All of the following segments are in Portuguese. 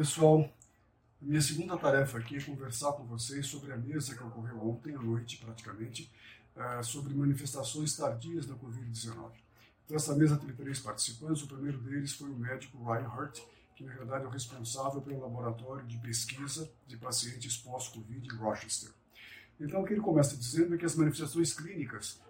pessoal, minha segunda tarefa aqui é conversar com vocês sobre a mesa que ocorreu ontem à noite, praticamente, uh, sobre manifestações tardias da Covid-19. Então, essa mesa teve três participantes. O primeiro deles foi o médico Ryan Hurt, que na verdade é o responsável pelo laboratório de pesquisa de pacientes pós-Covid em Rochester. Então, o que ele começa dizendo é que as manifestações clínicas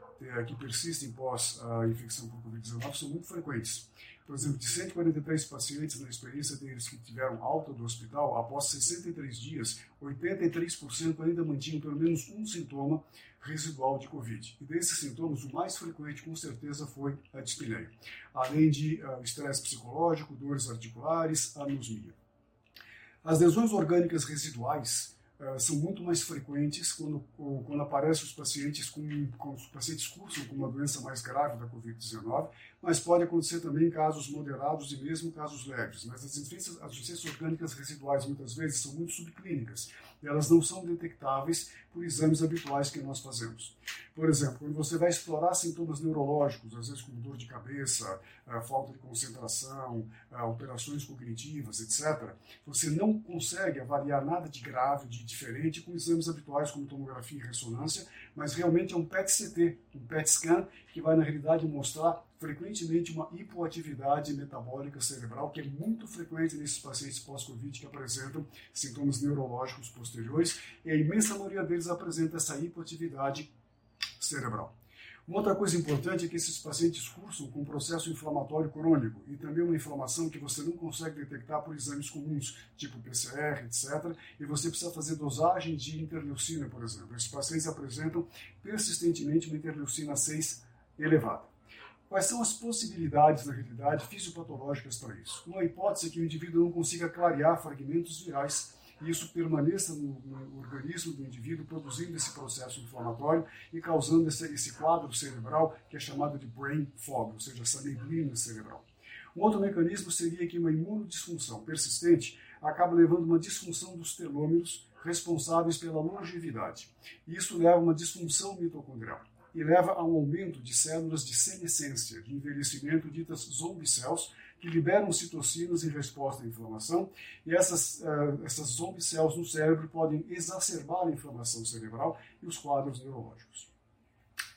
que persistem pós a infecção por Covid-19 são muito frequentes. Por exemplo, de 143 pacientes na experiência deles que tiveram alta do hospital, após 63 dias, 83% ainda mantinham pelo menos um sintoma residual de Covid. E desses sintomas, o mais frequente, com certeza, foi a dispneia, além de uh, estresse psicológico, dores articulares, anosmia. As lesões orgânicas residuais são muito mais frequentes quando, quando aparecem os pacientes com, com os pacientes cursam com uma doença mais grave da Covid-19, mas pode acontecer também em casos moderados e mesmo casos leves. Mas as doenças, as doenças orgânicas residuais muitas vezes são muito subclínicas. Elas não são detectáveis por exames habituais que nós fazemos. Por exemplo, quando você vai explorar sintomas neurológicos, às vezes como dor de cabeça, eh, falta de concentração, eh, alterações cognitivas, etc., você não consegue avaliar nada de grave, de diferente com exames habituais como tomografia e ressonância, mas realmente é um PET-CT, um PET-scan, que vai na realidade mostrar frequentemente uma hipoatividade metabólica cerebral, que é muito frequente nesses pacientes pós-Covid que apresentam sintomas neurológicos posteriores, e a imensa maioria deles apresenta essa hipoatividade cerebral. Uma outra coisa importante é que esses pacientes cursam com um processo inflamatório crônico e também uma inflamação que você não consegue detectar por exames comuns, tipo PCR, etc. E você precisa fazer dosagem de interleucina, por exemplo. Esses pacientes apresentam persistentemente uma interleucina 6 elevada. Quais são as possibilidades, na realidade, fisiopatológicas para isso? Uma hipótese é que o indivíduo não consiga clarear fragmentos virais e isso permaneça no, no, organismo do indivíduo, produzindo esse processo inflamatório e causando esse, esse quadro cerebral que é chamado de brain fog, ou seja, essa neblina cerebral. Um outro mecanismo seria que uma imunodisfunção persistente acaba levando a uma disfunção dos telômeros responsáveis pela longevidade. Isso leva a uma disfunção mitocondrial e leva a um aumento de células de senescência, de envelhecimento, ditas zombie cells, que liberam citocinas em resposta à inflamação, e essas, uh, essas zombie cells no cérebro podem exacerbar a inflamação cerebral e os quadros neurológicos.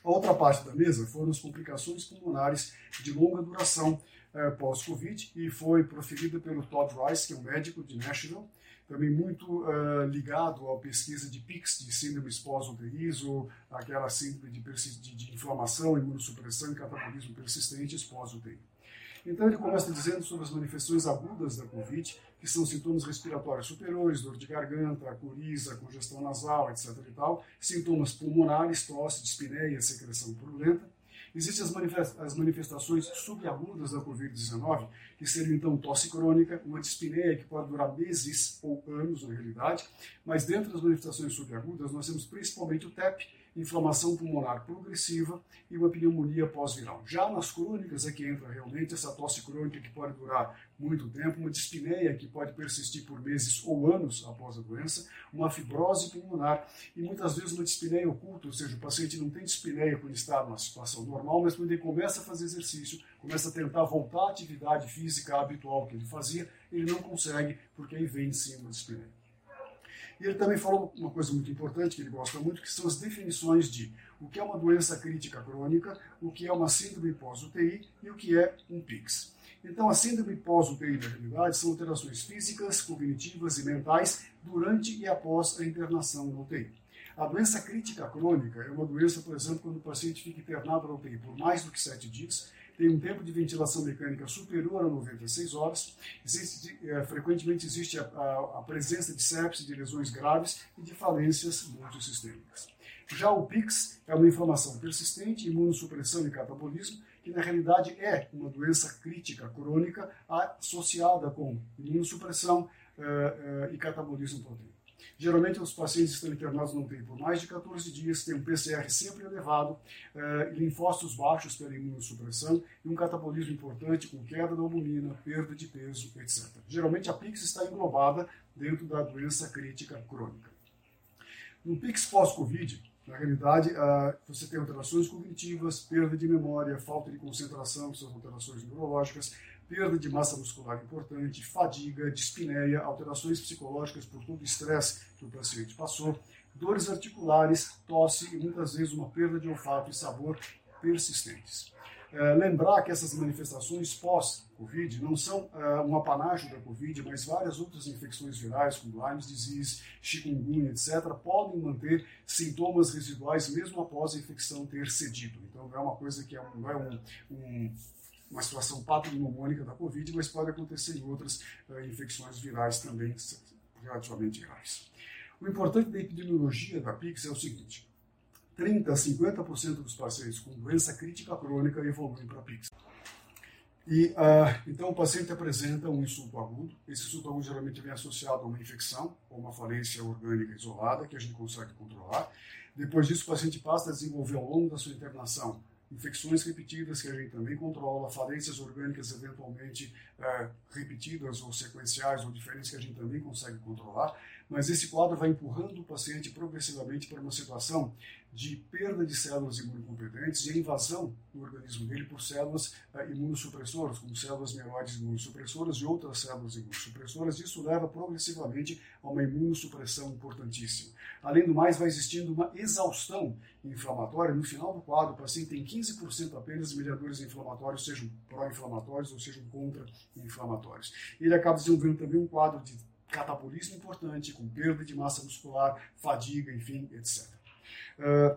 A outra parte da mesa foram as complicações pulmonares de longa duração uh, pós-Covid, e foi proferida pelo Todd Rice, que é um médico de Nashville, também muito uh, ligado à pesquisa de PICS, de síndromes pós-UTIs, aquela síndrome de, de, de, inflamação, imunossupressão e catabolismo persistentes pós-UTI. Então ele começa dizendo sobre as manifestações agudas da COVID, que são sintomas respiratórios superiores, dor de garganta, coriza, congestão nasal, etc. e tal, sintomas pulmonares, tosse, dispneia, secreção purulenta, Existem as manifestações subagudas da Covid-19, que seriam então tosse crônica, uma dispneia que pode durar meses ou anos na realidade, mas dentro das manifestações subagudas nós temos principalmente o TEP, inflamação pulmonar progressiva e uma pneumonia pós-viral. Já nas crônicas é que entra realmente essa tosse crônica que pode durar muito tempo, uma dispneia que pode persistir por meses ou anos após a doença, uma fibrose pulmonar e muitas vezes uma dispneia oculta, ou seja, o paciente não tem dispneia quando está numa situação normal, mas quando ele começa a fazer exercício, começa a tentar voltar à atividade física habitual que ele fazia, ele não consegue porque aí vem sim uma dispneia. E ele também falou uma coisa muito importante que ele gosta muito, que são as definições de o que é uma doença crítica crônica, o que é uma síndrome pós-UTI e o que é um PICS. Então, a síndrome pós-UTI, na realidade, são alterações físicas, cognitivas e mentais durante e após a internação na UTI. A doença crítica crônica é uma doença, por exemplo, quando o paciente fica internado na UTI por mais do que sete dias, tem um tempo de ventilação mecânica superior a 96 horas. Existe, é, frequentemente existe a, a, a, presença de sepsis, de lesões graves e de falências multissistêmicas. Já o PIX é uma inflamação persistente, imunossupressão e catabolismo, que na realidade é uma doença crítica crônica associada com imunossupressão uh, uh, e catabolismo proteico. Geralmente, os pacientes estão internados no UTI por mais de 14 dias, têm um PCR sempre elevado, eh, linfócitos baixos pela imunossupressão e um catabolismo importante com queda da albumina, perda de peso, etc. Geralmente, a PIX está englobada dentro da doença crítica crônica. No PIX pós-Covid, na realidade, uh, você tem alterações cognitivas, perda de memória, falta de concentração, são alterações neurológicas, perda de massa muscular importante, fadiga, dispneia, alterações psicológicas por todo o estresse que o paciente passou, dores articulares, tosse e muitas vezes uma perda de olfato e sabor persistentes. É, lembrar que essas manifestações pós-Covid não são é, um apanágio da Covid, mas várias outras infecções virais, como Lyme disease, chikungunya, etc., podem manter sintomas residuais mesmo após a infecção ter cedido. Então, é uma coisa que é é um, um uma situação patognomônica da Covid, mas pode acontecer em outras uh, infecções virais também relativamente graves. O importante da epidemiologia da PIX é o seguinte: 30 a 50% dos pacientes com doença crítica crônica evoluem para PIX. E, uh, então, o paciente apresenta um insulto agudo. Esse insulto agudo geralmente vem associado a uma infecção ou uma falência orgânica isolada, que a gente consegue controlar. Depois disso, o paciente passa a desenvolver ao longo da sua internação infecções repetidas que a gente também controla, falências orgânicas eventualmente é, repetidas ou sequenciais ou diferentes que a gente também consegue controlar, mas esse quadro vai empurrando o paciente progressivamente para uma situação de perda de células imunocompetentes e invasão no organismo dele por células uh, imunossupressoras, como células mieloides imunossupressoras e outras células imunossupressoras. Isso leva progressivamente a uma imunossupressão importantíssima. Além do mais, vai existindo uma exaustão inflamatória. No final do quadro, o paciente tem 15% apenas de mediadores inflamatórios, sejam pró-inflamatórios ou sejam contra-inflamatórios. Ele acaba desenvolvendo também um quadro de catabolismo importante, com perda de massa muscular, fadiga, enfim, etc. Uh,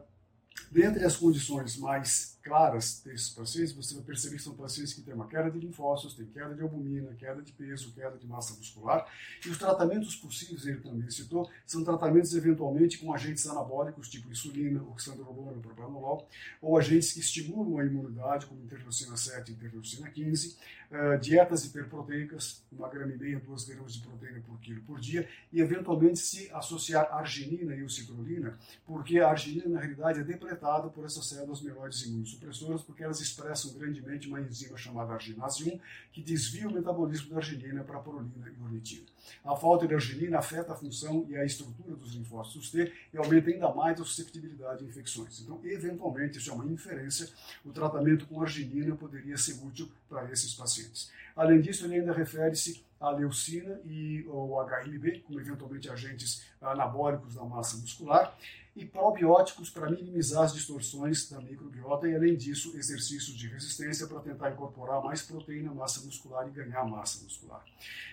dentre as condições mais claras desses pacientes, você vai perceber que são pacientes que têm uma queda de linfócitos, têm queda de albumina, queda de peso, queda de massa muscular. E os tratamentos possíveis, ele também citou, são tratamentos eventualmente com agentes anabólicos, tipo insulina, oxandrolona, propranolol, ou agentes que estimulam a imunidade, como interleucina 7 e interleucina 15, uh, dietas hiperproteicas, uma grama e meia, gramas de proteína por quilo por dia, e eventualmente se associar arginina e citrulina, porque a arginina, na realidade, é depletada por essas células mieloides imunossupressoras supressoras porque elas expressam grandemente uma enzima chamada arginase 1 que desvia o metabolismo da arginina para a prolina e ornitina. A falta de arginina afeta a função e a estrutura dos linfócitos T e aumenta ainda mais a susceptibilidade a infecções. Então, eventualmente, isso é uma inferência, o tratamento com arginina poderia ser útil para esses pacientes. Além disso, ele ainda refere-se à leucina e ao HMB, como eventualmente agentes anabólicos da massa muscular, e probióticos para minimizar as distorções da microbiota e, além disso, exercícios de resistência para tentar incorporar mais proteína, massa muscular e ganhar massa muscular.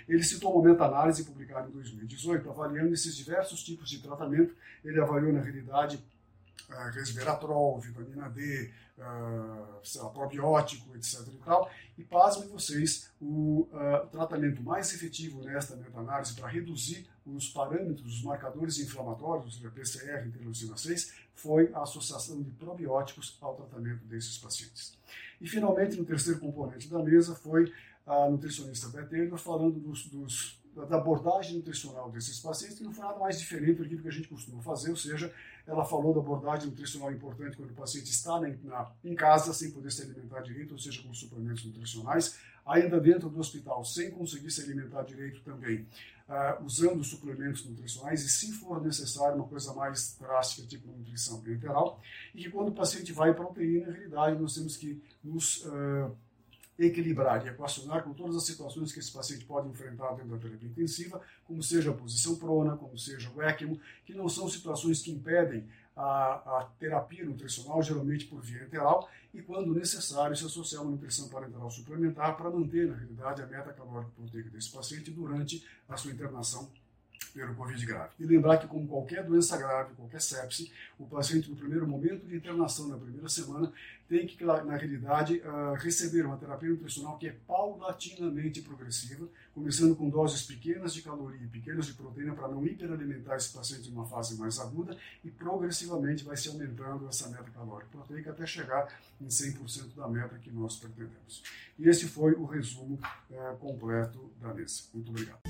Ele citou uma meta-análise publicada em 2018, avaliando esses diversos tipos de tratamento. Ele avaliou, na realidade, resveratrol, vitamina D, uh, probiótico, etc. E, tal. e pasmem vocês, o uh, tratamento mais efetivo nesta meta-análise para reduzir os parâmetros, os marcadores inflamatórios, seja, PCR, interleucina 6, foi a associação de probióticos ao tratamento desses pacientes. E, finalmente, no terceiro componente da mesa foi a nutricionista Beth falando dos, dos da abordagem nutricional desses pacientes, que não foi nada mais diferente do que a gente costuma fazer, ou seja, ela falou da abordagem nutricional importante quando o paciente está na, na, em casa sem poder se alimentar direito, ou seja, com suplementos nutricionais, ainda dentro do hospital sem conseguir se alimentar direito também, uh, usando suplementos nutricionais e, se for necessário, uma coisa mais drástica, tipo nutrição parenteral, e que quando o paciente vai para a UTI, na realidade, nós temos que nos uh, equilibrar e equacionar com todas as situações que esse paciente pode enfrentar dentro da terapia intensiva, como seja a posição prona, como seja o ECMO, que não são situações que impedem a, a terapia nutricional, geralmente por via enteral, e quando necessário, se associar uma nutrição parenteral suplementar para manter, na realidade, a meta calórica proteica desse paciente durante a sua internação pelo Covid grave. E lembrar que, como qualquer doença grave, qualquer sepse, o paciente, no primeiro momento de internação, na primeira semana, tem que, na realidade, uh, receber uma terapia nutricional que é paulatinamente progressiva, começando com doses pequenas de caloria e pequenas de proteína para não hiperalimentar esse paciente em uma fase mais aguda e progressivamente vai se aumentando essa meta calórica proteica até chegar em 100% da meta que nós pretendemos. E esse foi o resumo uh, completo da mesa. Muito obrigado.